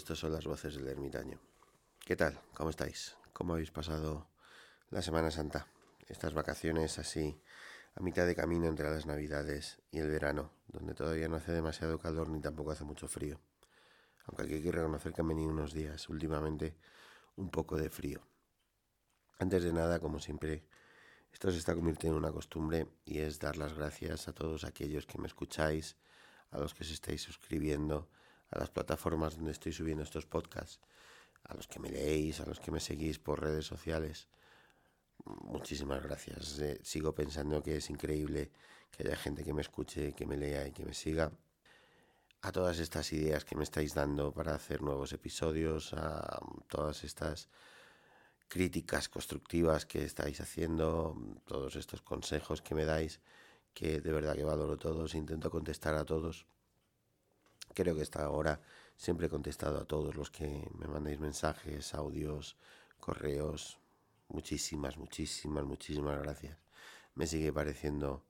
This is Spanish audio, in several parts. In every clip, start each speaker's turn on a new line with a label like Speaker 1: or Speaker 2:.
Speaker 1: estas son las voces del ermitaño. ¿Qué tal? ¿Cómo estáis? ¿Cómo habéis pasado la Semana Santa? Estas vacaciones así a mitad de camino entre las Navidades y el verano, donde todavía no hace demasiado calor ni tampoco hace mucho frío. Aunque hay que reconocer que han venido unos días últimamente un poco de frío. Antes de nada, como siempre, esto se está convirtiendo en una costumbre y es dar las gracias a todos aquellos que me escucháis, a los que os estáis suscribiendo a las plataformas donde estoy subiendo estos podcasts, a los que me leéis, a los que me seguís por redes sociales. Muchísimas gracias. Eh, sigo pensando que es increíble que haya gente que me escuche, que me lea y que me siga. A todas estas ideas que me estáis dando para hacer nuevos episodios, a todas estas críticas constructivas que estáis haciendo, todos estos consejos que me dais, que de verdad que valoro todos, intento contestar a todos. Creo que hasta ahora siempre he contestado a todos los que me mandéis mensajes, audios, correos. Muchísimas, muchísimas, muchísimas gracias. Me sigue pareciendo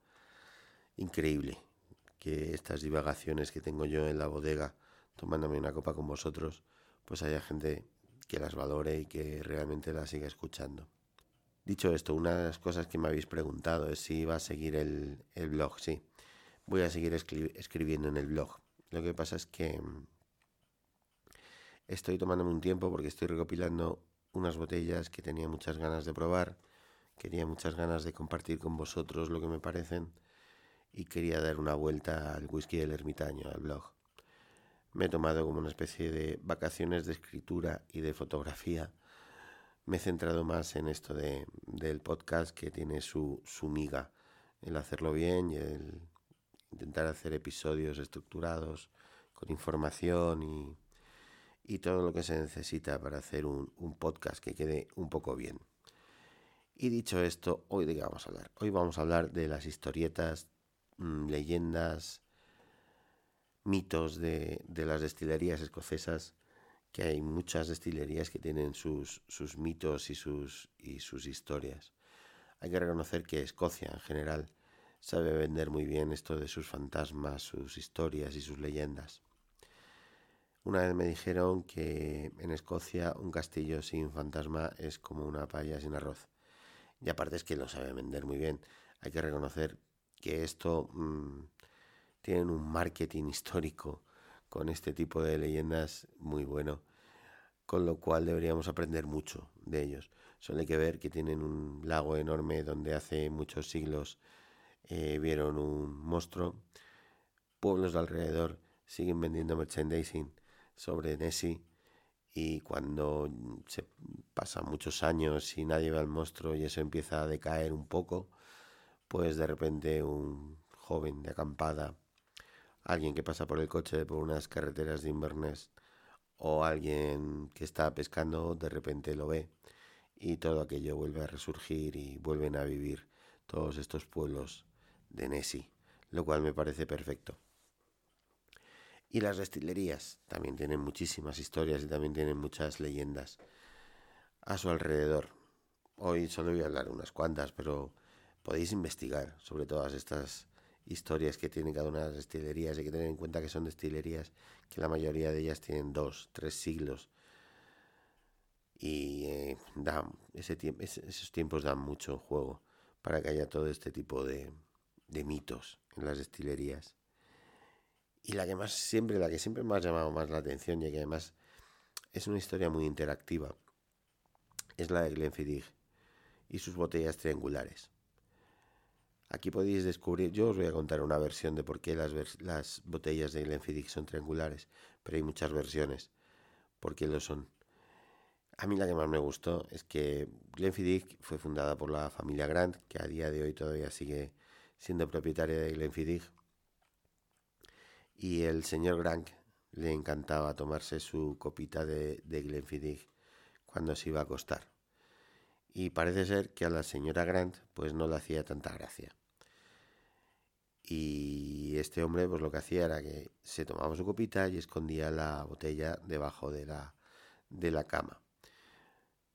Speaker 1: increíble que estas divagaciones que tengo yo en la bodega tomándome una copa con vosotros, pues haya gente que las valore y que realmente las siga escuchando. Dicho esto, una de las cosas que me habéis preguntado es si iba a seguir el, el blog. Sí, voy a seguir escribiendo en el blog. Lo que pasa es que mm, estoy tomándome un tiempo porque estoy recopilando unas botellas que tenía muchas ganas de probar, quería muchas ganas de compartir con vosotros lo que me parecen y quería dar una vuelta al whisky del ermitaño, al blog. Me he tomado como una especie de vacaciones de escritura y de fotografía. Me he centrado más en esto de, del podcast que tiene su, su miga, el hacerlo bien y el intentar hacer episodios estructurados con información y, y todo lo que se necesita para hacer un, un, podcast que quede un poco bien. Y dicho esto, hoy de qué vamos a hablar. Hoy vamos a hablar de las historietas, mmm, leyendas, mitos de, de, las destilerías escocesas, que hay muchas destilerías que tienen sus, sus mitos y sus, y sus historias. Hay que reconocer que Escocia en general sabe vender muy bien esto de sus fantasmas, sus historias y sus leyendas. Una vez me dijeron que en Escocia un castillo sin fantasma es como una paella sin arroz. Y aparte es que lo sabe vender muy bien. Hay que reconocer que esto mmm, tienen un marketing histórico con este tipo de leyendas muy bueno, con lo cual deberíamos aprender mucho de ellos. Solo hay que ver que tienen un lago enorme donde hace muchos siglos eh, vieron un monstruo. Pueblos de alrededor siguen vendiendo merchandising sobre Nessie y cuando se pasan muchos años y nadie ve al monstruo y eso empieza a decaer un poco, pues de repente un joven de acampada, alguien que pasa por el coche por unas carreteras de Inverness o alguien que está pescando de repente lo ve y todo aquello vuelve a resurgir y vuelven a vivir todos estos pueblos de Nessie, lo cual me parece perfecto. Y las destilerías también tienen muchísimas historias y también tienen muchas leyendas a su alrededor. Hoy solo voy a hablar unas cuantas, pero podéis investigar sobre todas estas historias que tienen cada una de las destilerías. Hay que tener en cuenta que son destilerías que la mayoría de ellas tienen dos, tres siglos. Y eh, dan, ese tiempo, esos tiempos dan mucho juego para que haya todo este tipo de, de mitos en las destilerías. Y la que más siempre, la que siempre me ha llamado más la atención y que además es una historia muy interactiva, es la de Glenfiddich y sus botellas triangulares. Aquí podéis descubrir, yo os voy a contar una versión de por qué las, las botellas de Glenfiddich son triangulares, pero hay muchas versiones por qué lo son. A mí la que más me gustó es que Glenfiddich fue fundada por la familia Grant, que a día de hoy todavía sigue siendo propietaria de Glenfiddich. Y el señor Grant le encantaba tomarse su copita de, de Glenfiddich cuando se iba a acostar. Y parece ser que a la señora Grant pues no le hacía tanta gracia. Y este hombre pues lo que hacía era que se tomaba su copita y escondía la botella debajo de la, de la cama.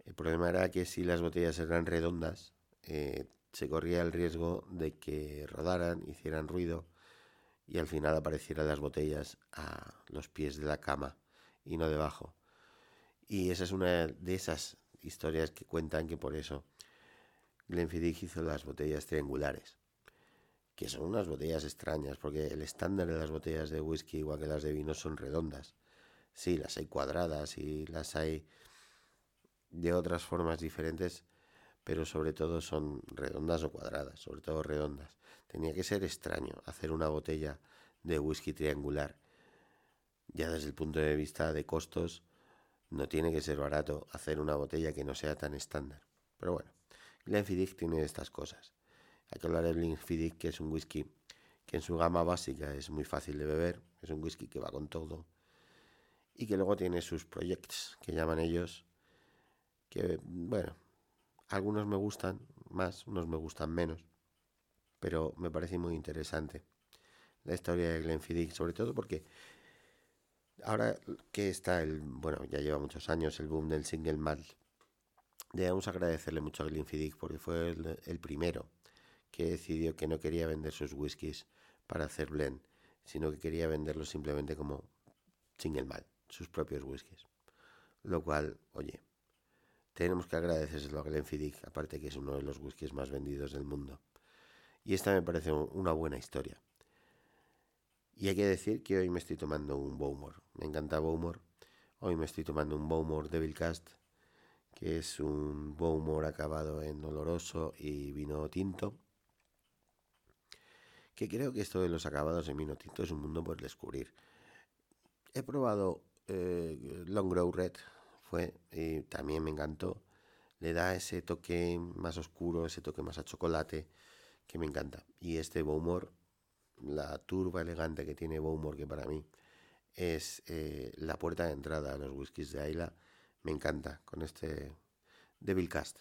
Speaker 1: El problema era que si las botellas eran redondas, eh, se corría el riesgo de que rodaran, hicieran ruido y al final aparecieran las botellas a los pies de la cama y no debajo. Y esa es una de esas historias que cuentan que por eso Glenfiddich hizo las botellas triangulares, que son unas botellas extrañas, porque el estándar de las botellas de whisky, igual que las de vino, son redondas. Sí, las hay cuadradas y las hay de otras formas diferentes, pero sobre todo son redondas o cuadradas, sobre todo redondas. Tenía que ser extraño hacer una botella de whisky triangular. Ya desde el punto de vista de costos, no tiene que ser barato hacer una botella que no sea tan estándar. Pero bueno, Glenfiddich tiene estas cosas. Hay que hablar de Glenfiddich, que es un whisky que en su gama básica es muy fácil de beber, es un whisky que va con todo, y que luego tiene sus proyectos, que llaman ellos, que, bueno, algunos me gustan más, unos me gustan menos, pero me parece muy interesante la historia de Glenfiddich, sobre todo porque ahora que está el, bueno, ya lleva muchos años el boom del single malt, debemos agradecerle mucho a Glenfiddich porque fue el, primero que decidió que no quería vender sus whiskies para hacer blend, sino que quería venderlos simplemente como single malt, sus propios whiskies. Lo cual, oye, tenemos que agradecérselo a Glenfiddich, aparte que es uno de los whiskies más vendidos del mundo. Y esta me parece una buena historia. Y hay que decir que hoy me estoy tomando un Bowmore. Me encanta Bowmore. Hoy me estoy tomando un Bowmore Devil Cast, que es un Bowmore acabado en oloroso y vino tinto. Que creo que esto de los acabados en vino tinto es un mundo por descubrir. He probado eh, Long Grow Red, fue, y también me encantó. Le da ese toque más oscuro, ese toque más a chocolate, que me encanta. Y este Bowmore la turba elegante que tiene Bowmore, que para mí es eh, la puerta de entrada a los whiskies de Ayla, me encanta con este Devil Cast.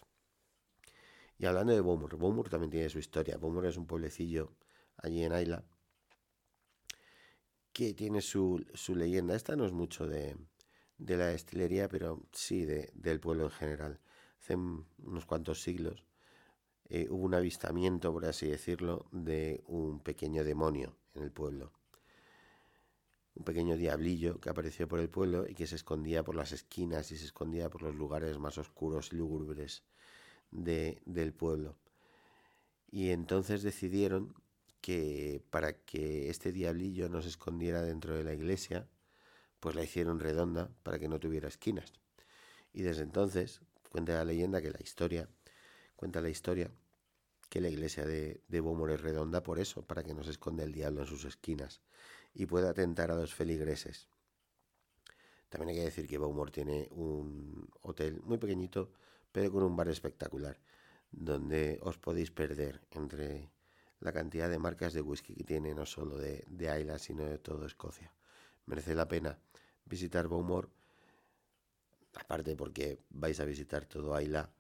Speaker 1: Y hablando de Bowmore, Bowmore también tiene su historia. Bowmore es un pueblecillo allí en Ayla que tiene su, su leyenda. Esta no es mucho de, de la destilería, pero sí de, del pueblo en general. Hace unos cuantos siglos eh, hubo un avistamiento, por así decirlo, de un pequeño demonio en el pueblo. Un pequeño diablillo que apareció por el pueblo y que se escondía por las esquinas y se escondía por los lugares más oscuros y lúgubres de, del pueblo. Y entonces decidieron que para que este diablillo no se escondiera dentro de la iglesia, pues la hicieron redonda para que no tuviera esquinas. Y desde entonces cuenta la leyenda que la historia Cuenta la historia que la iglesia de, de Beaumont es redonda por eso, para que no se esconda el diablo en sus esquinas y pueda atentar a los feligreses. También hay que decir que Beaumont tiene un hotel muy pequeñito, pero con un bar espectacular, donde os podéis perder entre la cantidad de marcas de whisky que tiene, no solo de, de Isla, sino de toda Escocia. Merece la pena visitar Beaumont, aparte porque vais a visitar todo Isla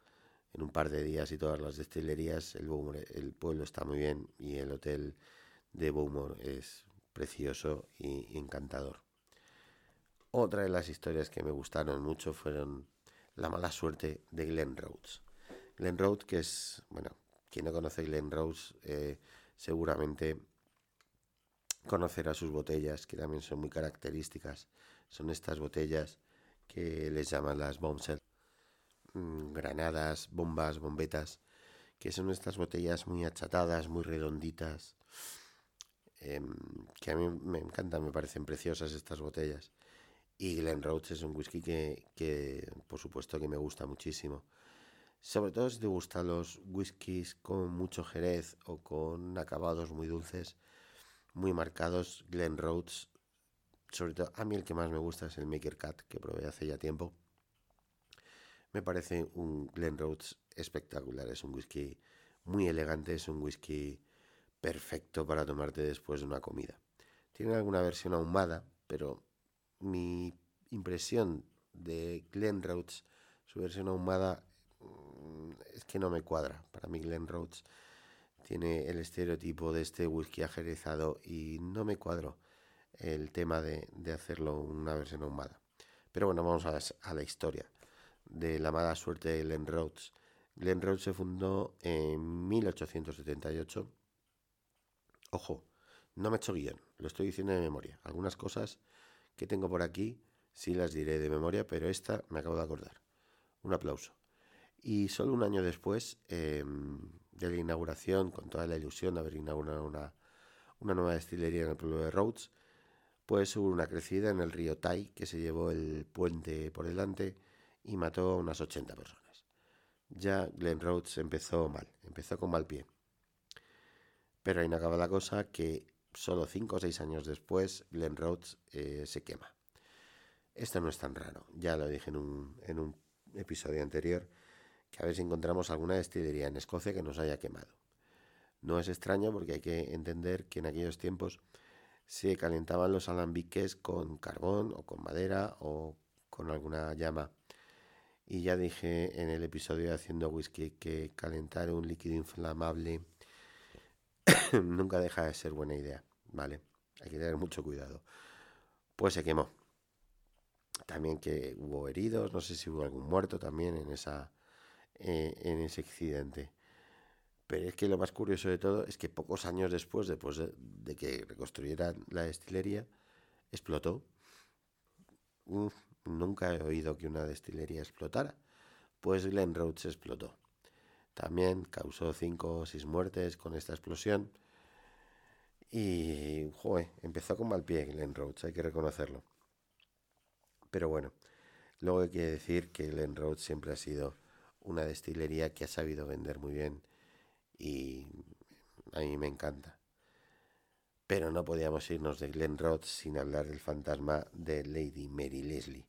Speaker 1: en un par de días y todas las destilerías. El, el pueblo está muy bien y el hotel de Beaumont es precioso y encantador. Otra de las historias que me gustaron mucho fueron la mala suerte de Glen Rhodes. Glen Rhodes, que es, bueno, quien no conoce Glen Rhodes, eh, seguramente conocerá sus botellas, que también son muy características. Son estas botellas que les llaman las bombshells Mm, granadas, bombas, bombetas, que son estas botellas muy achatadas, muy redonditas, em, que a mí me encantan, me parecen preciosas estas botellas. Y Glen Rhodes es un whisky que, que, por supuesto, que me gusta muchísimo. Sobre todo si te gustan los whiskies con mucho jerez o con acabados muy dulces, muy marcados, Glen Rhodes, sobre todo a mí el que más me gusta es el Maker Cat, que probé hace ya tiempo me parece un Glen Rhodes espectacular. Es un whisky muy elegante, es un whisky perfecto para tomarte después de una comida. Tiene alguna versión ahumada, pero mi impresión de Glen Rhodes, su versión ahumada, mm, es que no me cuadra. Para mí Glen Rhodes tiene el estereotipo de este whisky ajerezado y no me cuadro el tema de, hacerlo una versión ahumada. Pero bueno, vamos a la historia de la mala suerte de Glen Rhodes. Glen Rhodes se fundó en 1878. Ojo, no me he hecho guion, lo estoy diciendo de memoria. Algunas cosas que tengo por aquí sí las diré de memoria, pero esta me acabo de acordar. Un aplauso. Y solo un año después em, de la inauguración, con toda la ilusión de haber inaugurado una, una nueva destilería en el pueblo de Rhodes, pues hubo una crecida en el río Tai que se llevó el puente por delante y mató a unas 80 personas. Ya Glen Rhodes empezó mal, empezó con mal pie. Pero ahí no acaba la cosa que solo 5 o 6 años después Glen Rhodes eh, se quema. Esto no es tan raro, ya lo dije en un, en un episodio anterior, que a ver si encontramos alguna destilería en Escocia que nos haya quemado. No es extraño porque hay que entender que en aquellos tiempos se calentaban los alambiques con carbón o con madera o con alguna llama. Y ya dije en el episodio de Haciendo Whisky que calentar un líquido inflamable nunca deja de ser buena idea, ¿vale? Hay que tener mucho cuidado. Pues se quemó. También que hubo heridos, no sé si hubo algún muerto también en, esa, eh, en ese accidente. Pero es que lo más curioso de todo es que pocos años después, después de, que reconstruyeran la destilería, explotó. nunca he oído que una destilería explotara. Pues Glen explotó. También causó cinco o seis muertes con esta explosión. Y, joder, empezó con mal pie Glen hay que reconocerlo. Pero bueno, luego hay que decir que Glen Rhodes siempre ha sido una destilería que ha sabido vender muy bien y a mí me encanta. Pero no podíamos irnos de Glen Rhodes sin hablar del fantasma de Lady Mary Leslie,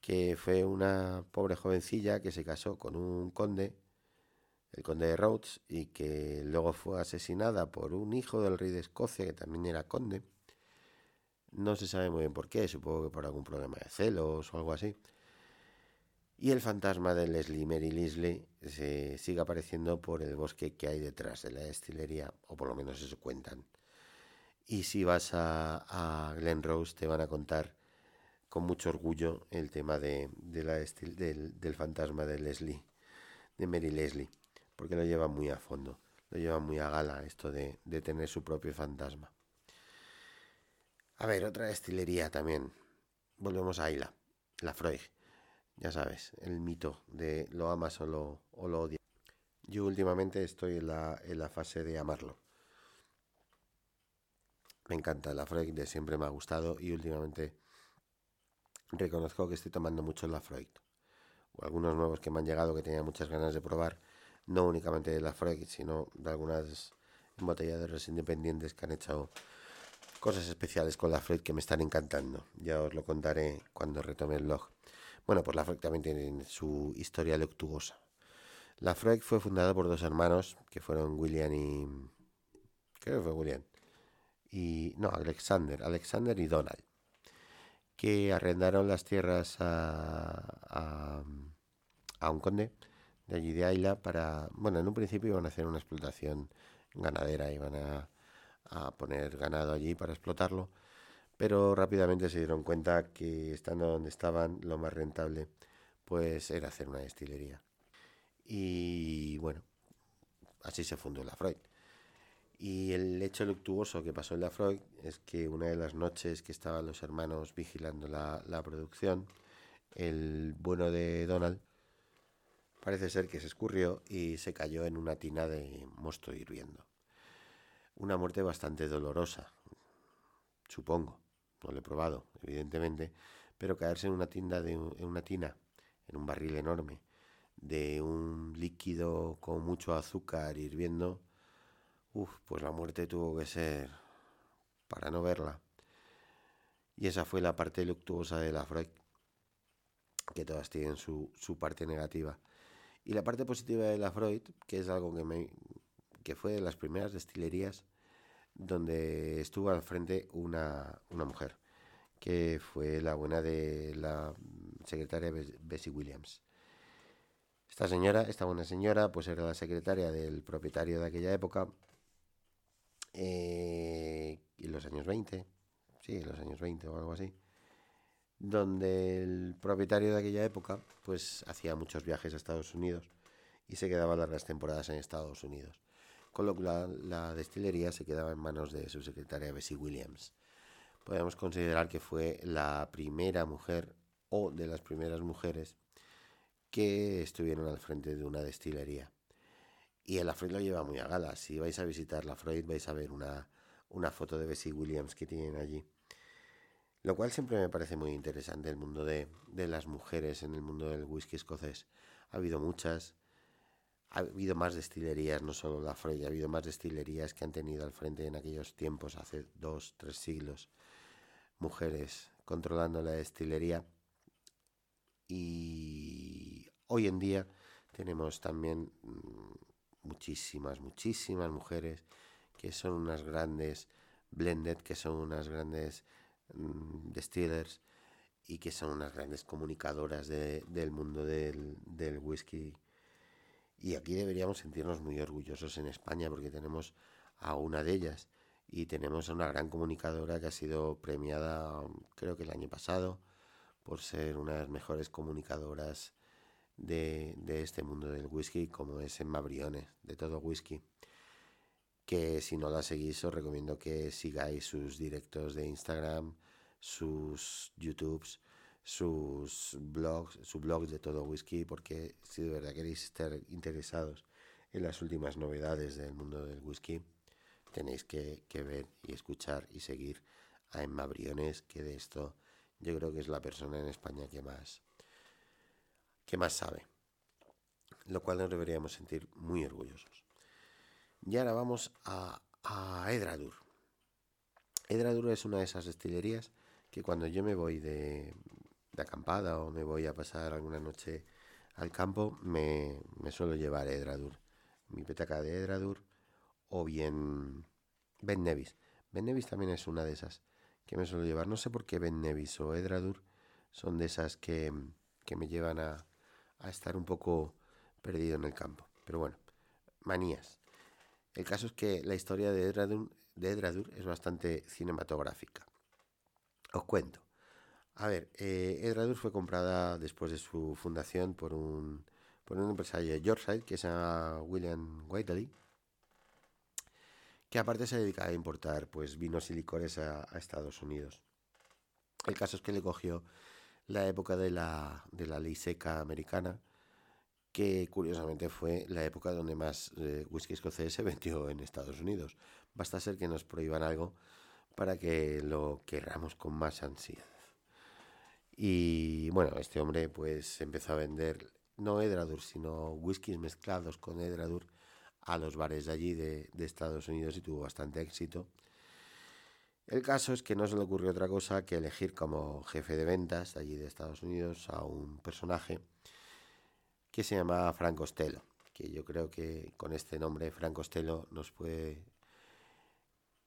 Speaker 1: que fue una pobre jovencilla que se casó con un conde, el conde de Rhodes, y que luego fue asesinada por un hijo del rey de Escocia, que también era conde. No se sabe muy bien por qué, supongo que por algún problema de celos o algo así. Y el fantasma de Leslie Mary Leslie se sigue apareciendo por el bosque que hay detrás de la destilería, o por lo menos eso cuentan. Y si vas a, Glen Rose te van a contar con mucho orgullo el tema de, la del, fantasma de Leslie, de Mary Leslie, porque lo lleva muy a fondo, lo lleva muy a gala esto de, de tener su propio fantasma. A ver, otra destilería también. Volvemos a Ayla, la Freud ya sabes, el mito de lo amas o lo, o lo odias. Yo últimamente estoy en la, en la fase de amarlo. Me encanta la Freud, de siempre me ha gustado y últimamente reconozco que estoy tomando mucho la Freud. O algunos nuevos que me han llegado que tenía muchas ganas de probar, no únicamente de la Freud, sino de algunas embotelladoras independientes que han hecho cosas especiales con la Freud que me están encantando. Ya os lo contaré cuando retome el blog. Bueno, pues la Freud también tiene su historia luctuosa. La Freud fue fundada por dos hermanos que fueron William y. Creo que fue William. Y. No, Alexander. Alexander y Donald. Que arrendaron las tierras a, a, un conde de allí de Ayla para. Bueno, en un principio iban a hacer una explotación ganadera, iban a, a poner ganado allí para explotarlo pero rápidamente se dieron cuenta que estando donde estaban lo más rentable pues era hacer una destilería. Y bueno, así se fundó la Freud. Y el hecho luctuoso que pasó en la Freud es que una de las noches que estaban los hermanos vigilando la, la producción, el bueno de Donald parece ser que se escurrió y se cayó en una tina de mosto hirviendo. Una muerte bastante dolorosa, supongo no lo he probado, evidentemente, pero caerse en una tienda de en una tina, en un barril enorme, de un líquido con mucho azúcar hirviendo, uff, pues la muerte tuvo que ser para no verla. Y esa fue la parte luctuosa de la Freud, que todas tienen su, su parte negativa. Y la parte positiva de la Freud, que es algo que, me, que fue de las primeras destilerías donde estuvo al frente una, una mujer, que fue la buena de la secretaria Bessie Williams. Esta señora, esta buena señora, pues era la secretaria del propietario de aquella época, eh, en los años 20, sí, en los años 20 o algo así, donde el propietario de aquella época, pues hacía muchos viajes a Estados Unidos y se quedaba largas temporadas en Estados Unidos con lo la, destilería se quedaba en manos de su secretaria Bessie Williams. podemos considerar que fue la primera mujer o de las primeras mujeres que estuvieron al frente de una destilería. Y el Freud lo lleva muy a gala. Si vais a visitar la Freud vais a ver una, una foto de Bessie Williams que tienen allí. Lo cual siempre me parece muy interesante el mundo de, de las mujeres en el mundo del whisky escocés. Ha habido muchas, ha habido más destilerías, no solo la Freud, ha habido más destilerías que han tenido al frente en aquellos tiempos, hace dos, tres siglos, mujeres controlando la destilería. Y hoy en día tenemos también mm, muchísimas, muchísimas mujeres que son unas grandes blended, que son unas grandes mm, distillers y que son unas grandes comunicadoras del mundo del whisky. Y aquí deberíamos sentirnos muy orgullosos en España porque tenemos a una de ellas y tenemos a una gran comunicadora que ha sido premiada creo que el año pasado por ser una de las mejores comunicadoras de, este mundo del whisky, como es Emma Briones, de todo whisky. Que si no la seguís, os recomiendo que sigáis sus directos de Instagram, sus YouTubes, sus blogs, su blog de todo whisky, porque si de verdad queréis estar interesados en las últimas novedades del mundo del whisky, tenéis que, que ver y escuchar y seguir a Emma Briones, que de esto yo creo que es la persona en España que más que más sabe, lo cual nos deberíamos sentir muy orgullosos. Y ahora vamos a, a Edradur. Edradur es una de esas destilerías que cuando yo me voy de, acampada o me voy a pasar alguna noche al campo, me, me suelo llevar Edradur. Mi petaca de Edradur o bien Ben Nevis. Ben Nevis también es una de esas que me suelo llevar. No sé por qué Ben Nevis o Edradur son de esas que, que me llevan a, a estar un poco perdido en el campo. Pero bueno, manías. El caso es que la historia de Edradur, de es bastante cinematográfica. Os cuento. A ver, eh, Edradur fue comprada después de su fundación por un, por un empresario de Yorkshire que se llama William Whiteley, que aparte se dedica a importar pues, vinos y licores a, a Estados Unidos. El caso es que le cogió la época de la, de la ley seca americana, que curiosamente fue la época donde más eh, whisky escocés se vendió en Estados Unidos. Basta ser que nos prohíban algo para que lo querramos con más ansiedad. Y bueno, este hombre pues empezó a vender no Edradur, sino whiskies mezclados con Edradur a los bares de allí de, de Estados Unidos y tuvo bastante éxito. El caso es que no se le ocurrió otra cosa que elegir como jefe de ventas allí de Estados Unidos a un personaje que se llama Frank Costello, que yo creo que con este nombre Frank Costello nos puede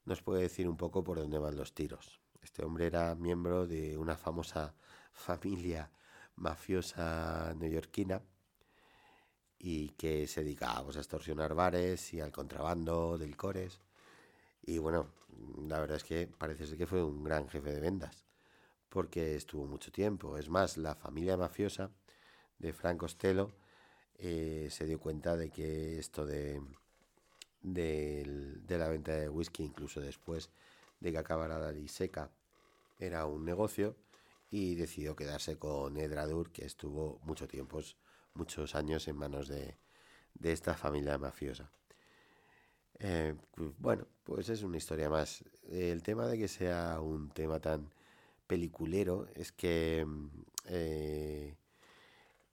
Speaker 1: nos puede decir un poco por dónde van los tiros. Este hombre era miembro de una famosa familia mafiosa neoyorquina y que se dedicaba pues, a extorsionar bares y al contrabando de licores. Y bueno, la verdad es que parece ser que fue un gran jefe de ventas, porque estuvo mucho tiempo. Es más, la familia mafiosa de Frank Costello eh, se dio cuenta de que esto de, de, la venta de whisky, incluso después de que acabara la ley seca, era un negocio y decidió quedarse con Edradur, que estuvo mucho tiempo, muchos años en manos de, de esta familia mafiosa. Eh, bueno, pues es una historia más. El tema de que sea un tema tan peliculero es que mm, eh,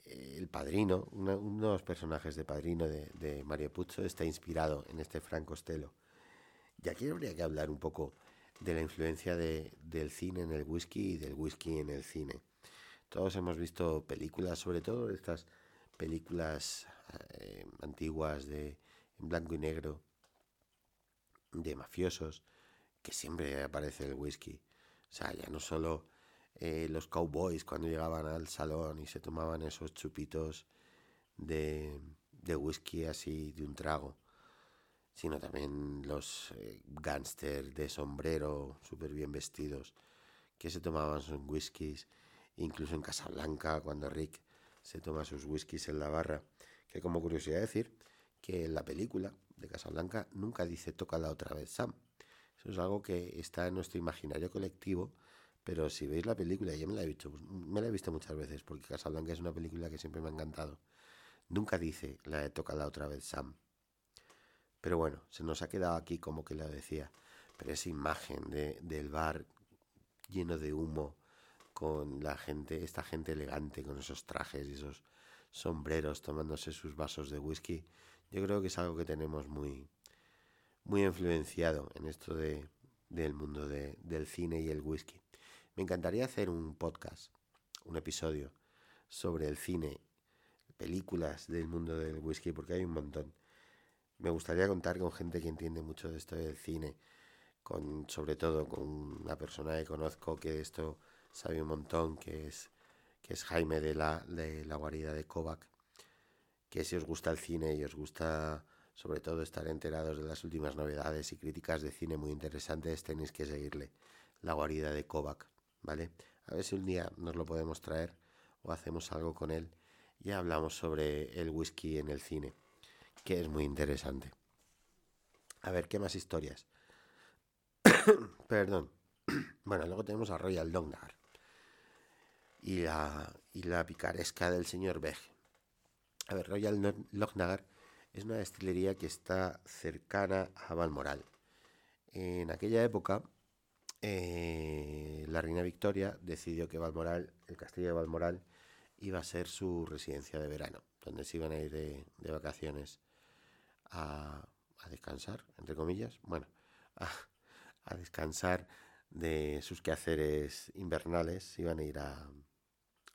Speaker 1: el padrino, uno, de los personajes de padrino de, Mario Puzo está inspirado en este Frank Costello. Y aquí habría que hablar un poco de la influencia del cine en el whisky y del whisky en el cine. Todos hemos visto películas, sobre todo estas películas eh, antiguas de en blanco y negro, de mafiosos, que siempre aparece el whisky. O sea, ya no solo eh, los cowboys cuando llegaban al salón y se tomaban esos chupitos de, de whisky así de un trago, sino también los eh, gángsters de sombrero súper bien vestidos que se tomaban sus whiskies, incluso en Casablanca cuando Rick se toma sus whiskies en la barra, que como curiosidad decir que en la película de Casablanca nunca dice toca la otra vez Sam, Eso es algo que está en nuestro imaginario colectivo, pero si veis la película, yo me la he visto, me la he visto muchas veces, porque Casablanca es una película que siempre me ha encantado. Nunca dice la he tocado otra vez Sam. Pero bueno, se nos ha quedado aquí como que la decía. Pero esa imagen de, del bar lleno de humo, con la gente, esta gente elegante, con esos trajes y esos sombreros, tomándose sus vasos de whisky, yo creo que es algo que tenemos muy, muy influenciado en esto de, del mundo de, del cine y el whisky. Me encantaría hacer un podcast, un episodio sobre el cine películas del mundo del whisky, porque hay un montón. Me gustaría contar con gente que entiende mucho de esto del cine, con, sobre todo con una persona que conozco que esto sabe un montón, que es, que es Jaime de la, de la guarida de Kovac, que si os gusta el cine y os gusta sobre todo estar enterados de las últimas novedades y críticas de cine muy interesantes, tenéis que seguirle, la guarida de Kovac, ¿vale? A ver si un día nos lo podemos traer o hacemos algo con él ya hablamos sobre el whisky en el cine, que es muy interesante. A ver, ¿qué más historias? Perdón. bueno, luego tenemos a Royal Longnagar y la, y la picaresca del señor Beg. A ver, Royal Longnagar es una destilería que está cercana a Balmoral. En aquella época, eh, la reina Victoria decidió que Balmoral, el castillo de Balmoral, iba a ser su residencia de verano, donde se iban a ir de, vacaciones a, descansar, entre comillas, bueno, a, descansar de sus quehaceres invernales, iban a ir a,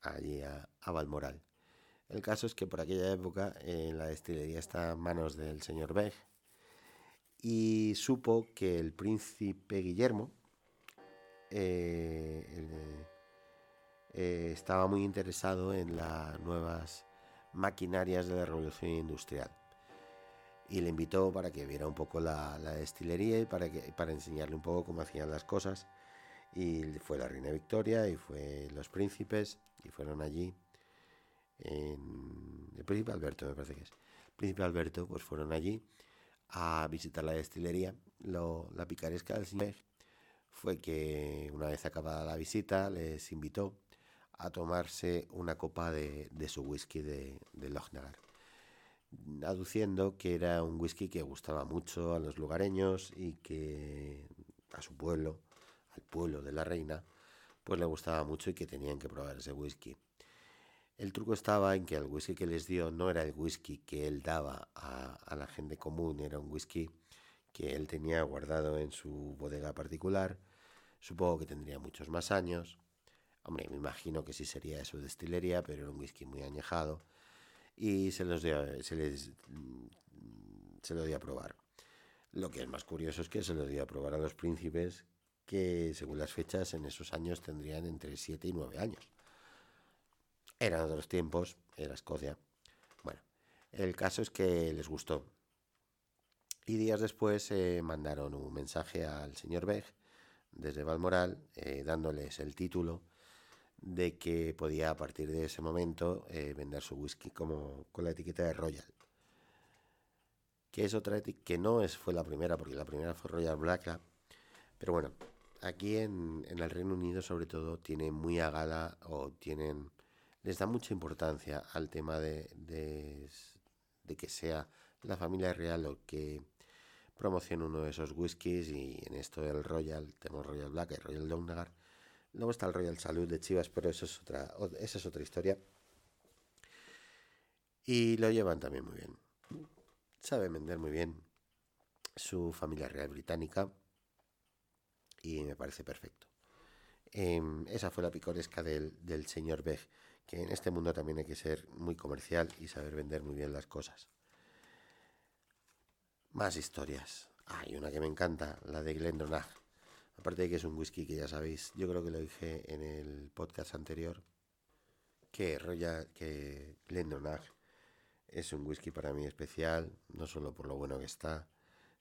Speaker 1: allí a, Balmoral. El caso es que por aquella época la destilería está en manos del señor Beg y supo que el príncipe Guillermo, eh, eh, estaba muy interesado en las nuevas maquinarias de la revolución industrial y le invitó para que viera un poco la, destilería y para, que, para enseñarle un poco cómo hacían las cosas. Y fue la reina Victoria y fue los príncipes y fueron allí. En, el príncipe Alberto me parece que es. El príncipe Alberto pues fueron allí a visitar la destilería. Lo, la picaresca del señor fue que una vez acabada la visita les invitó a tomarse una copa de, su whisky de, de Lochnagar, aduciendo que era un whisky que gustaba mucho a los lugareños y que a su pueblo, al pueblo de la reina, pues le gustaba mucho y que tenían que probar ese whisky. El truco estaba en que el whisky que les dio no era el whisky que él daba a, a la gente común, era un whisky que él tenía guardado en su bodega particular. Supongo que tendría muchos más años Hombre, me imagino que sí sería de su destilería, pero era un whisky muy añejado. Y se, los se, les, mm, se lo dio a probar. Lo que es más curioso es que se lo dio a probar a los príncipes, que según las fechas en esos años tendrían entre 7 y 9 años. Eran otros tiempos, era Escocia. Bueno, el caso es que les gustó. Y días después eh, mandaron un mensaje al señor Beg desde Balmoral, eh, dándoles el título de que podía a partir de ese momento eh, vender su whisky como con la etiqueta de Royal. Que es otra etiqueta que no es, fue la primera, porque la primera fue Royal Black Pero bueno, aquí en, el Reino Unido sobre todo tiene muy a gala o tienen les da mucha importancia al tema de, de, que sea la familia real lo que promocione uno de esos whiskies y en esto del Royal, tenemos Royal Black y Royal Donegar Luego está el Royal Salud de Chivas, pero eso es otra, esa es otra historia. Y lo llevan también muy bien. Sabe vender muy bien su familia real británica y me parece perfecto. Em, esa fue la picoresca del, del señor Beg, que en este mundo también hay que ser muy comercial y saber vender muy bien las cosas. Más historias. Hay una que me encanta, la de Glendronach. Aparte de que es un whisky que ya sabéis, yo creo que lo dije en el podcast anterior, que Royal, que Glendonach es un whisky para mí especial, no solo por lo bueno que está,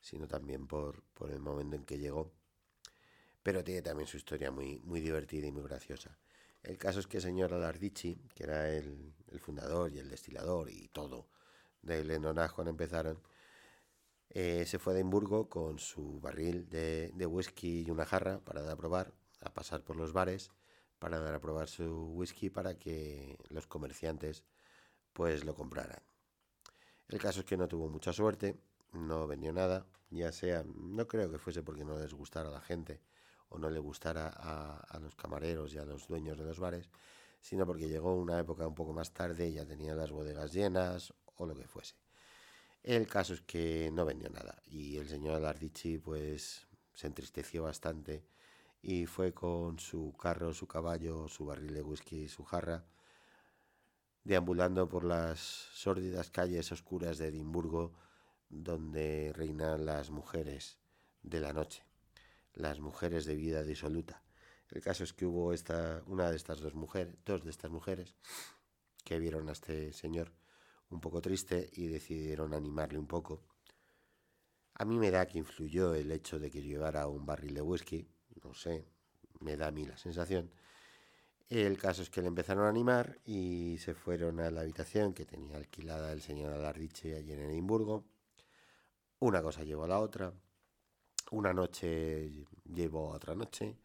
Speaker 1: sino también por, por el momento en que llegó. Pero tiene también su historia muy, muy divertida y muy graciosa. El caso es que el señor Alardici, que era el, el fundador y el destilador y todo de Glendonach cuando empezaron, Eh, se fue a Edimburgo con su barril de, whisky y una jarra para dar a probar, a pasar por los bares para dar a probar su whisky para que los comerciantes pues lo compraran. El caso es que no tuvo mucha suerte, no vendió nada, ya sea, no creo que fuese porque no les gustara a la gente o no le gustara a, a los camareros y a los dueños de los bares, sino porque llegó una época un poco más tarde y ya tenía las bodegas llenas o lo que fuese. El caso es que no vendió nada y el señor Alardici pues se entristeció bastante y fue con su carro, su caballo, su barril de whisky y su jarra, deambulando por las sórdidas calles oscuras de Edimburgo, donde reinan las mujeres de la noche, las mujeres de vida disoluta. El caso es que hubo esta, una de estas dos mujeres, dos de estas mujeres, que vieron a este señor un poco triste y decidieron animarle un poco. A mí me da que influyó el hecho de que llevara un barril de whisky, no sé, me da a mí la sensación. El caso es que le empezaron a animar y se fueron a la habitación que tenía alquilada el señor Alardiche allí en Edimburgo. Una cosa llevó a la otra. Una noche llevó a otra noche.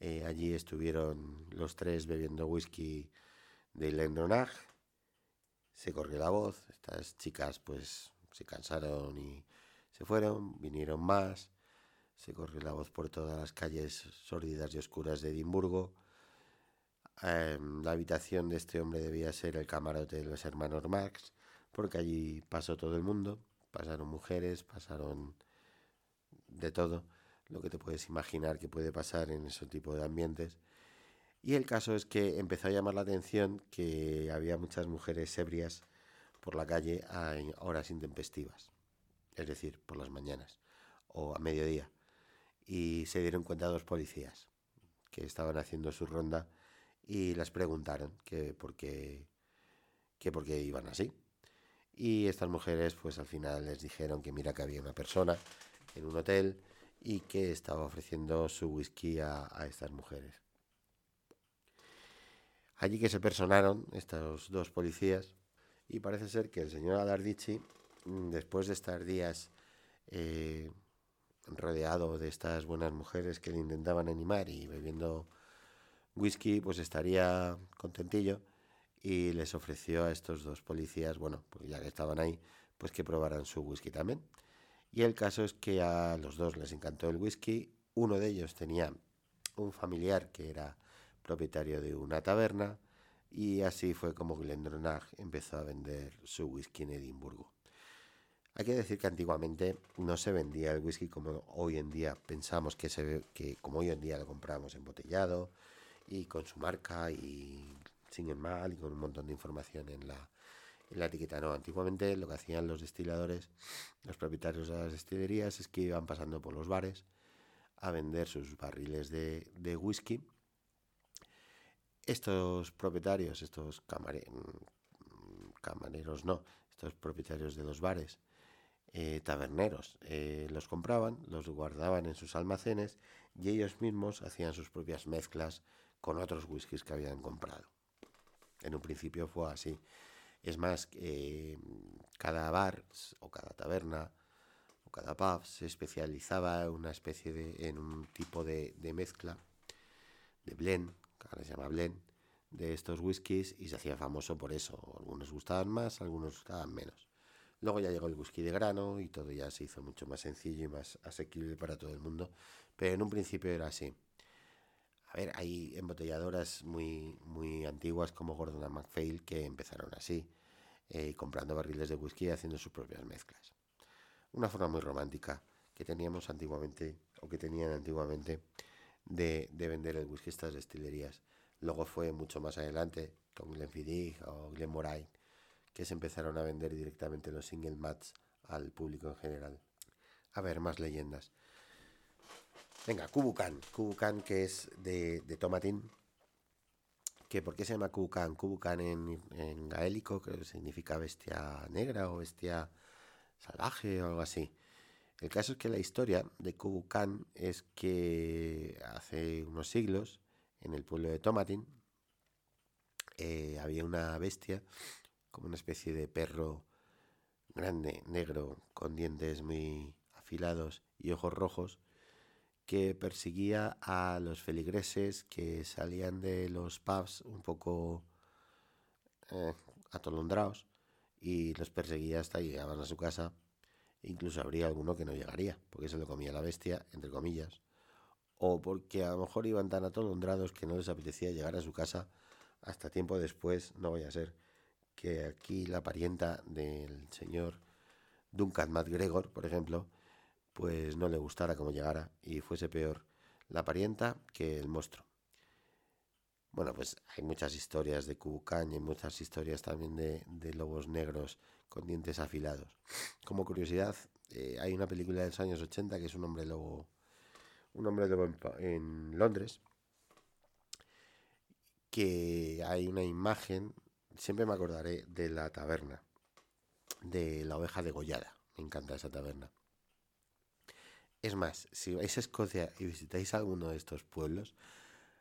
Speaker 1: Eh, allí estuvieron los tres bebiendo whisky de Lendronag. Se corrió la voz. Estas chicas pues se cansaron y se fueron. Vinieron más se corrió la voz por todas las calles sórdidas y oscuras de Edimburgo. Eh, la habitación de este hombre debía ser el camarote de los hermanos Marx, porque allí pasó todo el mundo, pasaron mujeres, pasaron de todo, lo que te puedes imaginar que puede pasar en ese tipo de ambientes. Y el caso es que empezó a llamar la atención que había muchas mujeres ebrias por la calle a horas intempestivas, es decir, por las mañanas o a mediodía y se dieron cuenta dos policías que estaban haciendo su ronda y las preguntaron que por qué, que por qué iban así. Y estas mujeres pues al final les dijeron que mira que había una persona en un hotel y que estaba ofreciendo su whisky a, a estas mujeres. Allí que se personaron estos dos policías y parece ser que el señor Alardici, mm, después de estar días eh, rodeado de estas buenas mujeres que le intentaban animar y bebiendo whisky, pues estaría contentillo y les ofreció a estos dos policías, bueno, pues ya que estaban ahí, pues que probaran su whisky también. Y el caso es que a los dos les encantó el whisky, uno de ellos tenía un familiar que era propietario de una taberna y así fue como Glendronach empezó a vender su whisky en Edimburgo. Hay que decir que antiguamente no se vendía el whisky como hoy en día pensamos que se ve, que como hoy en día lo compramos embotellado y con su marca y sin el mal y con un montón de información en la, en la etiqueta. No, antiguamente lo que hacían los destiladores, los propietarios de las destilerías, es que iban pasando por los bares a vender sus barriles de, de whisky. Estos propietarios, estos camareros, no, estos propietarios de los bares, eh, taberneros. Eh, los compraban, los guardaban en sus almacenes y ellos mismos hacían sus propias mezclas con otros whiskies que habían comprado. En un principio fue así. Es más, eh, cada bar o cada taberna o cada pub se especializaba en una especie de, en un tipo de, de mezcla, de blend, se llama blend, de estos whiskies y se hacía famoso por eso. Algunos gustaban más, algunos gustaban menos. Luego ya llegó el whisky de grano y todo ya se hizo mucho más sencillo y más asequible para todo el mundo. Pero en un principio era así. A ver, hay embotelladoras muy, muy antiguas como Gordon MacPhail que empezaron así, eh, comprando barriles de whisky y haciendo sus propias mezclas. Una forma muy romántica que teníamos antiguamente, o que tenían antiguamente, de, de vender el whisky estas destilerías. Luego fue mucho más adelante con Glenfiddich o Glenmorangie que se empezaron a vender directamente los single mats al público en general. A ver, más leyendas. Venga, Kubukan. Kubukan que es de, de Tomatín. Que ¿Por qué se llama Kubukan? Kubukan en, en gaélico que significa bestia negra o bestia salvaje o algo así. El caso es que la historia de Kubukan es que hace unos siglos, en el pueblo de Tomatín, eh, había una bestia como una especie de perro grande, negro, con dientes muy afilados y ojos rojos, que perseguía a los feligreses que salían de los pubs un poco eh, atolondrados y los perseguía hasta llegaban a su casa. Incluso habría alguno que no llegaría, porque se lo comía la bestia, entre comillas, o porque a lo mejor iban tan atolondrados que no les apetecía llegar a su casa hasta tiempo después, no vaya a ser que aquí la parienta del señor Duncan MacGregor, por ejemplo, pues no le gustara como llegara y fuese peor la parienta que el monstruo. Bueno, pues hay muchas historias de Kubukan y muchas historias también de, lobos negros con dientes afilados. Como curiosidad, eh, hay una película de los años 80 que es un hombre lobo, un hombre lobo en Londres, que hay una imagen, siempre me acordaré de la taberna, de la oveja degollada. Me encanta esa taberna. Es más, si vais a Escocia y visitáis alguno de estos pueblos,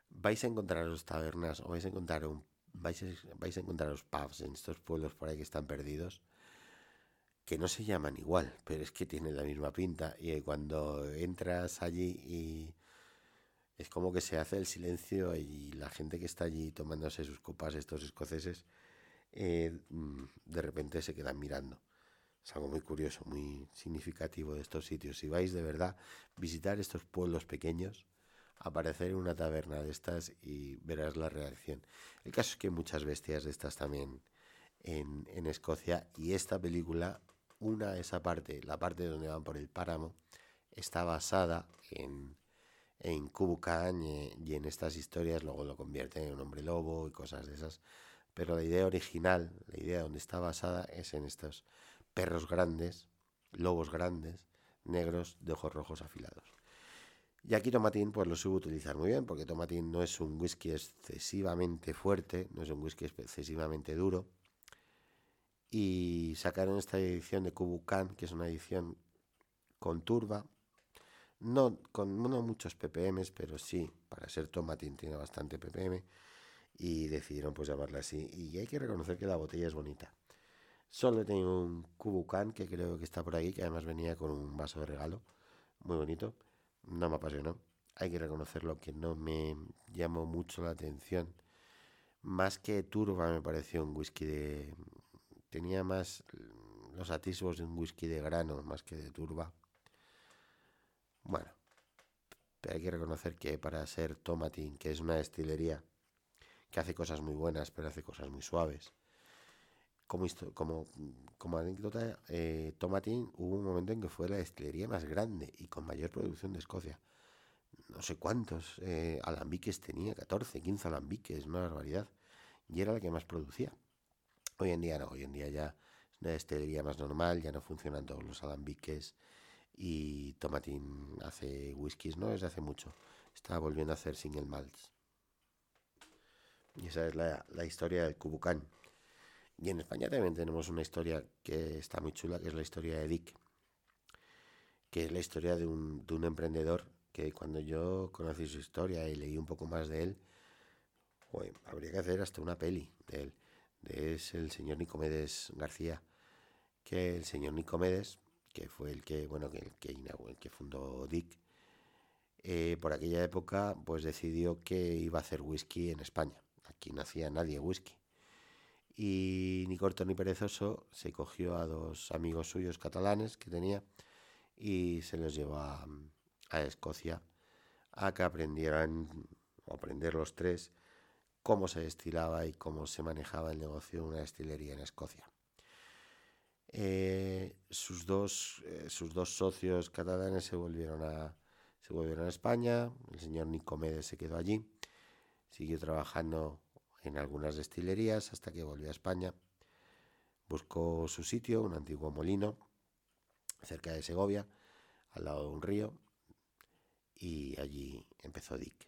Speaker 1: vais a encontraros tabernas o vais a encontrar un, vais a, vais a encontraros pubs en estos pueblos por ahí que están perdidos que no se llaman igual, pero es que tienen la misma pinta y cuando entras allí y es como que se hace el silencio y la gente que está allí tomándose sus copas, estos escoceses, eh, mm, de repente se quedan mirando. Es algo muy curioso, muy significativo de estos sitios. Si vais de verdad visitar estos pueblos pequeños, aparecer en una taberna de estas y verás la reacción. El caso es que hay muchas bestias de estas también en, en Escocia y esta película, una esa parte, la parte donde van por el páramo, está basada en, en Kubukan y en estas historias, luego lo convierten en un hombre lobo y cosas de esas. Pero la idea original, la idea donde está basada es en estos perros grandes, lobos grandes, negros de ojos rojos afilados. Y aquí Tomatín pues lo subo utilizar muy bien, porque Tomatín no es un whisky excesivamente fuerte, no es un whisky excesivamente duro. Y sacaron esta edición de Kubukan, que es una edición con turba, no con no muchos ppm, pero sí, para ser Tomatín tiene bastante ppm y decidieron pues llamarla así. Y hay que reconocer que la botella es bonita. Solo tengo un Kubukan que creo que está por ahí, que además venía con un vaso de regalo, muy bonito. No me apasionó. Hay que reconocerlo que no me llamó mucho la atención. Más que turba me pareció un whisky de... Tenía más los atisbos de un whisky de grano más que de turba. Bueno, pero hay que reconocer que para ser Tomatín, que es una destilería que hace cosas muy buenas, pero hace cosas muy suaves. Como, como, como anécdota, eh, Tomatín hubo un momento en que fue la destilería más grande y con mayor producción de Escocia. No sé cuántos eh, alambiques tenía, 14, 15 alambiques, una barbaridad. Y era la que más producía. Hoy en día no, hoy en día ya es una más normal, ya no funcionan todos los alambiques y Tomatín hace whiskies, ¿no? Desde hace mucho. Está volviendo a hacer single malts. Y esa es la, la historia del Cubucán. Y en España también tenemos una historia que está muy chula, que es la historia de Dick. Que es la historia de un, de un emprendedor que cuando yo conocí su historia y leí un poco más de él, habría que hacer hasta una peli de él. Es el señor Nicomedes García. Que el señor Nicomedes que fue el que, bueno, que, fundó Dick, eh, por aquella época, pues decidió que iba a hacer whisky en España. Aquí no hacía nadie whisky. Y ni corto ni perezoso se cogió a dos amigos suyos catalanes que tenía y se los llevó a, a Escocia a que aprendieran, o aprender los tres, cómo se destilaba y cómo se manejaba el negocio de una destilería en Escocia. Eh, sus, dos, eh, sus dos socios catalanes se volvieron, a, se volvieron a España, el señor Nicomedes se quedó allí, siguió trabajando en algunas destilerías hasta que volvió a España, buscó su sitio, un antiguo molino, cerca de Segovia, al lado de un río, y allí empezó Dick.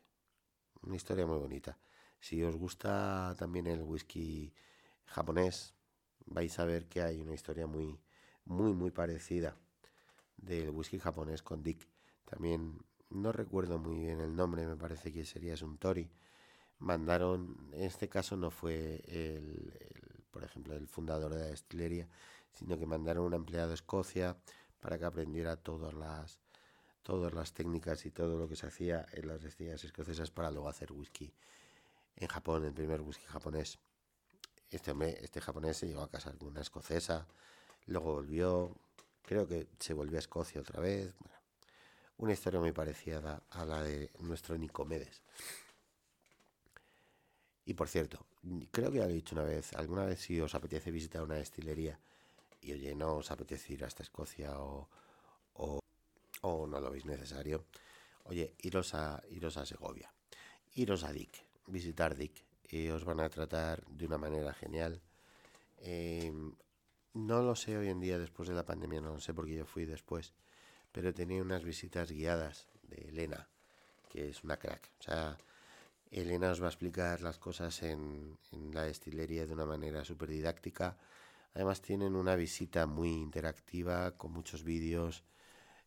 Speaker 1: Una historia muy bonita. Si os gusta también el whisky japonés, vais a ver que hay una historia muy, muy, muy parecida del whisky japonés con Dick. También no recuerdo muy bien el nombre, me parece que sería un Tori. Mandaron, en este caso no fue el, por ejemplo, el fundador de la destilería, sino que mandaron un empleado a Escocia para que aprendiera todas las, todas las técnicas y todo lo que se hacía en las destilerías escocesas para luego hacer whisky en Japón, el primer whisky japonés. Este hombre, este japonés se llegó a casar con una escocesa, luego volvió, creo que se volvió a Escocia otra vez. Bueno, una historia muy parecida a la de nuestro Nicomedes. Y por cierto, creo que ya lo he dicho una vez, alguna vez si os apetece visitar una destilería y oye, no os apetece ir hasta Escocia o, o, no lo veis necesario, oye, iros a, iros a Segovia, iros a Dick, visitar Dick, y os van a tratar de una manera genial. Em, no lo sé hoy en día después de la pandemia, no lo sé porque yo fui después, pero tenía unas visitas guiadas de Elena, que es una crack. O sea, Elena os va a explicar las cosas en, la destilería de una manera súper didáctica. Además tienen una visita muy interactiva con muchos vídeos.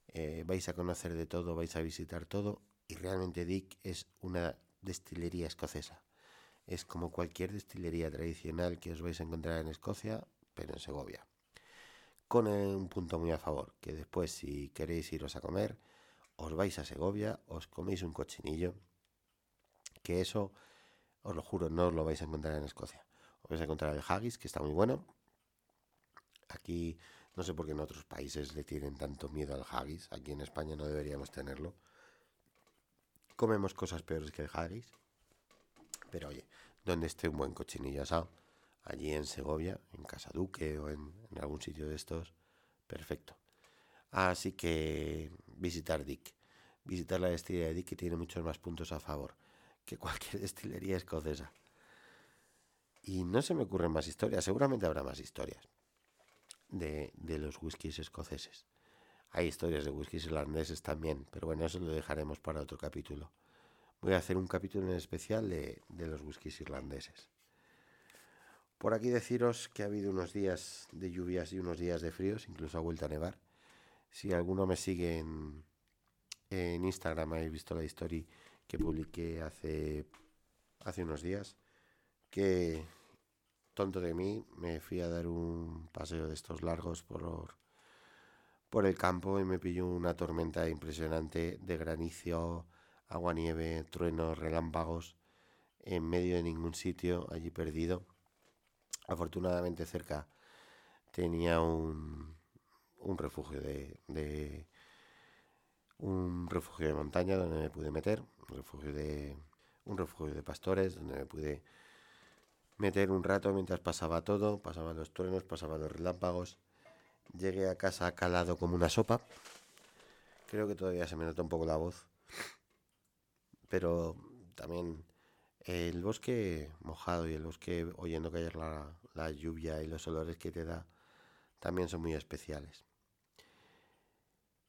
Speaker 1: Eh, vais a conocer de todo, vais a visitar todo. Y realmente Dick es una destilería escocesa. Es como cualquier destilería tradicional que os vais a encontrar en Escocia, pero en Segovia. Con un punto muy a favor, que después si queréis iros a comer, os vais a Segovia, os coméis un cochinillo que eso, os lo juro, no os lo vais a encontrar en Escocia. Os vais a encontrar el haggis, que está muy bueno. Aquí, no sé por qué en otros países le tienen tanto miedo al haggis. Aquí en España no deberíamos tenerlo. Comemos cosas peores que el haggis. Pero oye, donde esté un buen cochinillo asado, allí en Segovia, en Casa Duque o en, en algún sitio de estos, perfecto. Así que visitar Dick. Visitar la destilería de Dick que tiene muchos más puntos a favor que cualquier destilería escocesa. Y no se me ocurren más historias, seguramente habrá más historias de, los whiskies escoceses. Hay historias de whiskies irlandeses también, pero bueno, eso lo dejaremos para otro capítulo. Voy a hacer un capítulo en especial de, los whiskies irlandeses. Por aquí deciros que ha habido unos días de lluvias y unos días de fríos, incluso ha vuelto a nevar. Si alguno me sigue en, en Instagram, habéis visto la historia que publiqué hace, hace unos días, que tonto de mí, me fui a dar un paseo de estos largos por, por el campo y me pilló una tormenta impresionante de granizo, agua, nieve, truenos, relámpagos, en medio de ningún sitio, allí perdido. Afortunadamente cerca tenía un, refugio de, de, un refugio de montaña donde me pude meter un refugio de, un refugio de pastores donde me pude meter un rato mientras pasaba todo, pasaban los truenos, pasaban los relámpagos. Llegué a casa calado como una sopa. Creo que todavía se me nota un poco la voz. Pero también el bosque mojado y el bosque oyendo caer la, la lluvia y los olores que te da también son muy especiales.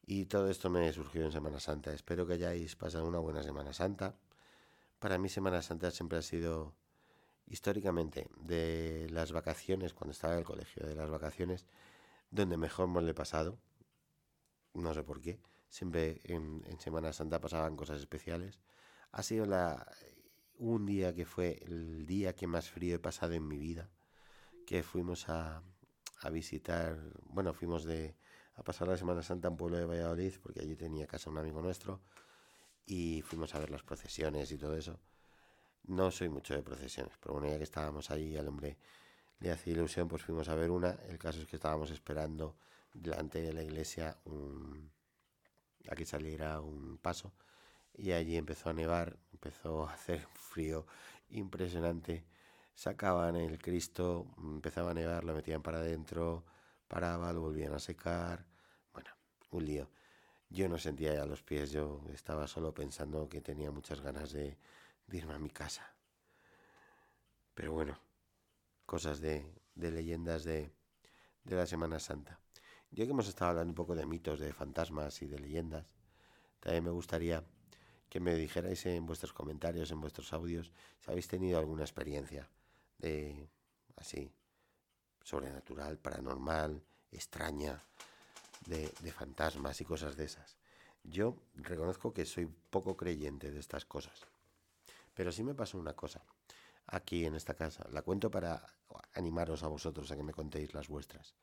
Speaker 1: Y todo esto me surgió en Semana Santa. Espero que hayáis pasado una buena Semana Santa. Para mí Semana Santa siempre ha sido históricamente de las vacaciones, cuando estaba en el colegio, de las vacaciones, donde mejor me lo he pasado. No sé por qué. Siempre en, Semana Santa pasaban cosas especiales. Ha sido la, un día que fue el día que más frío he pasado en mi vida. Que fuimos a, a visitar, bueno, fuimos de, a pasar la Semana Santa en pueblo de Valladolid, porque allí tenía casa un amigo nuestro, y fuimos a ver las procesiones y todo eso. No soy mucho de procesiones, pero bueno, ya que estábamos ahí, al hombre le hacía ilusión, pues fuimos a ver una. El caso es que estábamos esperando delante de la iglesia un, a que saliera un paso, y allí empezó a nevar, empezó a hacer frío impresionante. Sacaban el Cristo, empezaba a nevar, lo metían para adentro paraba, lo volvían a secar. Bueno, un lío. Yo no sentía ya los pies, yo estaba solo pensando que tenía muchas ganas de, irme a mi casa. Pero bueno, cosas de, de leyendas de, de la Semana Santa. Yo que hemos estado hablando un poco de mitos, de fantasmas y de leyendas, también me gustaría que me dijerais en vuestros comentarios, en vuestros audios, si habéis tenido alguna experiencia de así, sobrenatural, paranormal, extraña, de, fantasmas y cosas de esas. Yo reconozco que soy poco creyente de estas cosas. Pero sí me pasó una cosa aquí en esta casa. La cuento para animaros a vosotros a que me contéis las vuestras.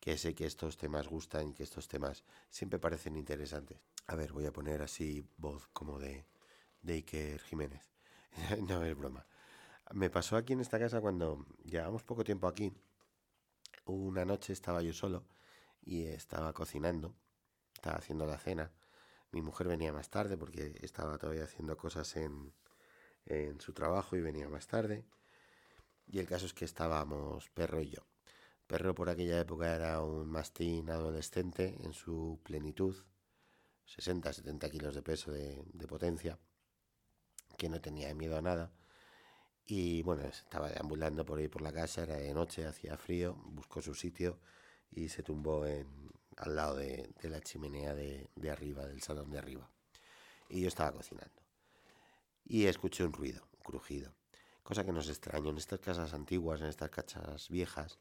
Speaker 1: que sé que estos temas gustan y que estos temas siempre parecen interesantes. A ver, voy a poner así voz como de, de Iker Jiménez. no es broma. Me pasó aquí en esta casa cuando llevamos poco tiempo aquí. Una noche estaba yo solo y estaba cocinando, estaba haciendo la cena. Mi mujer venía más tarde porque estaba todavía haciendo cosas en, en su trabajo y venía más tarde. Y el caso es que estábamos perro y yo. Perro por aquella época era un mastín adolescente en su plenitud, 60-70 kilos de peso de, potencia, que no tenía miedo a nada. Y bueno, estaba deambulando por ahí por la casa, era de noche, hacía frío, buscó su sitio y se tumbó al lado de, la chimenea de, arriba, del salón de arriba. Y yo estaba cocinando. Y escuché un ruido, un crujido. Cosa que nos extraño en estas casas antiguas, en estas casas viejas,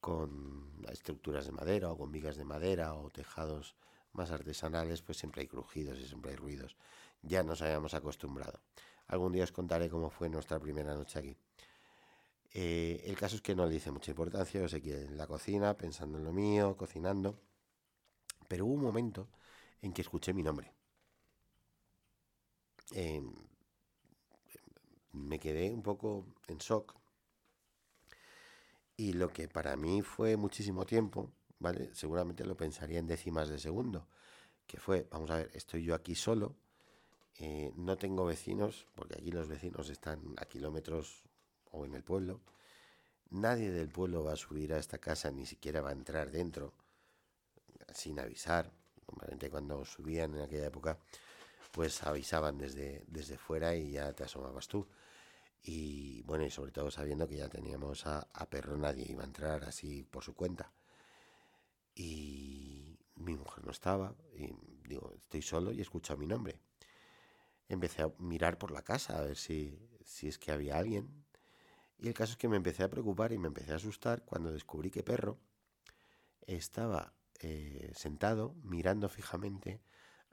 Speaker 1: con estructuras de madera o con vigas de madera o tejados más artesanales, pues siempre hay crujidos y siempre hay ruidos. Ya nos habíamos acostumbrado. Algún día os contaré cómo fue nuestra primera noche aquí. Eh, el caso es que no le hice mucha importancia, yo que en la cocina, pensando en lo mío, cocinando, pero hubo un momento en que escuché mi nombre. Me quedé un poco en shock y lo que para mí fue muchísimo tiempo, ¿vale? Seguramente lo pensaría en décimas de segundo, que fue, vamos a ver, estoy yo aquí solo, eh, no tengo vecinos, porque aquí los vecinos están a kilómetros o en el pueblo, nadie del pueblo va a subir a esta casa, ni siquiera va a entrar dentro sin avisar. Normalmente cuando subían en aquella época, pues avisaban desde, desde fuera y ya te asomabas tú. Y bueno, y sobre todo sabiendo que ya teníamos a, perro, nadie iba a entrar así por su cuenta. Y mi mujer no estaba, y digo, estoy solo y escucho mi nombre. Empecé a mirar por la casa a ver si, si es que había alguien. Y el caso es que me empecé a preocupar y me empecé a asustar cuando descubrí que perro estaba eh, sentado mirando fijamente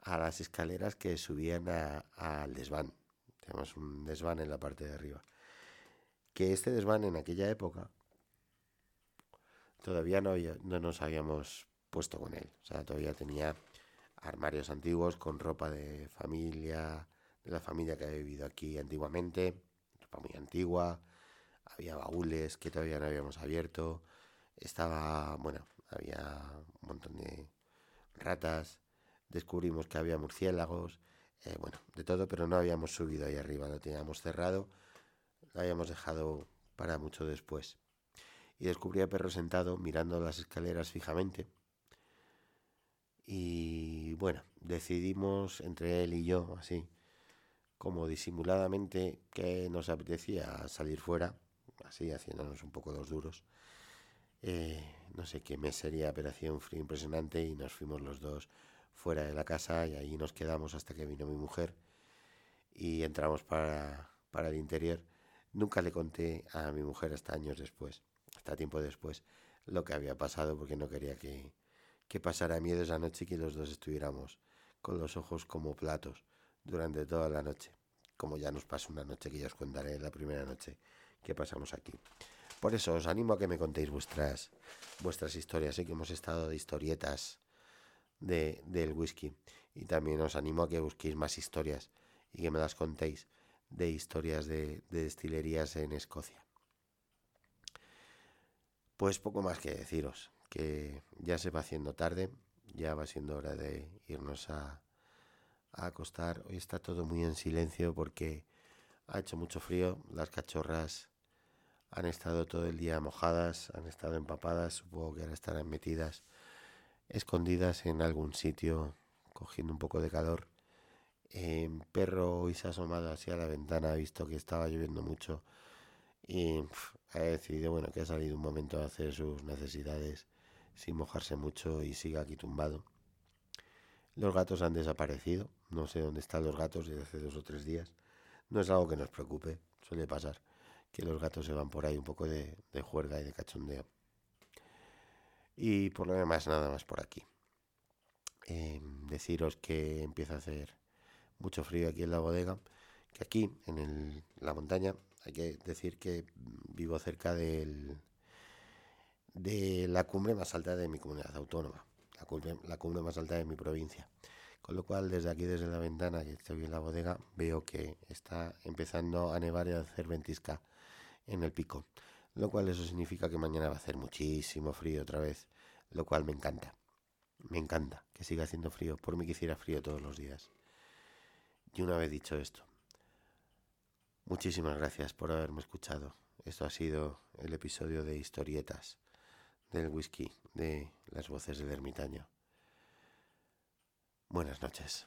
Speaker 1: a las escaleras que subían al desván. Tenemos un desván en la parte de arriba. Que este desván en aquella época todavía no, no nos habíamos puesto con él. O sea, todavía tenía armarios antiguos con ropa de familia, de la familia que había vivido aquí antiguamente, ropa muy antigua, había baúles que todavía no habíamos abierto, estaba, bueno, había un montón de ratas, descubrimos que había murciélagos, eh, bueno, de todo, pero no habíamos subido ahí arriba, lo teníamos cerrado, lo habíamos dejado para mucho después. Y descubrí a perro sentado mirando las escaleras fijamente. Y bueno, decidimos entre él y yo, así, como disimuladamente, que nos apetecía salir fuera, así haciéndonos un poco los duros. Eh, no sé qué mes sería, pero hacía un frío impresionante y nos fuimos los dos fuera de la casa y allí nos quedamos hasta que vino mi mujer y entramos para, para el interior. Nunca le conté a mi mujer hasta años después, hasta tiempo después, lo que había pasado porque no quería que, que pasara miedo esa noche y que los dos estuviéramos con los ojos como platos durante toda la noche, como ya nos pasó una noche que ya os contaré la primera noche que pasamos aquí. Por eso os animo a que me contéis vuestras, vuestras historias, sé que hemos estado de historietas de, del whisky. Y también os animo a que busquéis más historias y que me las contéis de historias de, destilerías en Escocia. Pues poco más que deciros, que ya se va haciendo tarde, ya va siendo hora de irnos a, a acostar. Hoy está todo muy en silencio porque ha hecho mucho frío, las cachorras han estado todo el día mojadas, han estado empapadas, supongo que ahora estarán metidas escondidas en algún sitio, cogiendo un poco de calor. Eh, perro hoy se ha asomado hacia la ventana, ha visto que estaba lloviendo mucho y ha decidido bueno que ha salido un momento a hacer sus necesidades sin mojarse mucho y siga aquí tumbado. Los gatos han desaparecido, no sé dónde están los gatos desde hace dos o tres días. No es algo que nos preocupe, suele pasar que los gatos se van por ahí un poco de, de juerga y de cachondeo. Y por lo demás, nada más por aquí. Em, deciros que empieza a hacer mucho frío aquí en la bodega, que aquí en la montaña hay que decir que vivo cerca del, de la cumbre más alta de mi comunidad autónoma, la cumbre, la cumbre más alta de mi provincia. Con lo cual, desde aquí, desde la ventana que estoy en la bodega, veo que está empezando a nevar y a hacer ventisca en el pico. Lo cual eso significa que mañana va a hacer muchísimo frío otra vez, lo cual me encanta. Me encanta que siga haciendo frío, por mí que hiciera frío todos los días. Y una vez dicho esto, muchísimas gracias por haberme escuchado. Esto ha sido el episodio de historietas del whisky, de las voces del ermitaño. Buenas noches.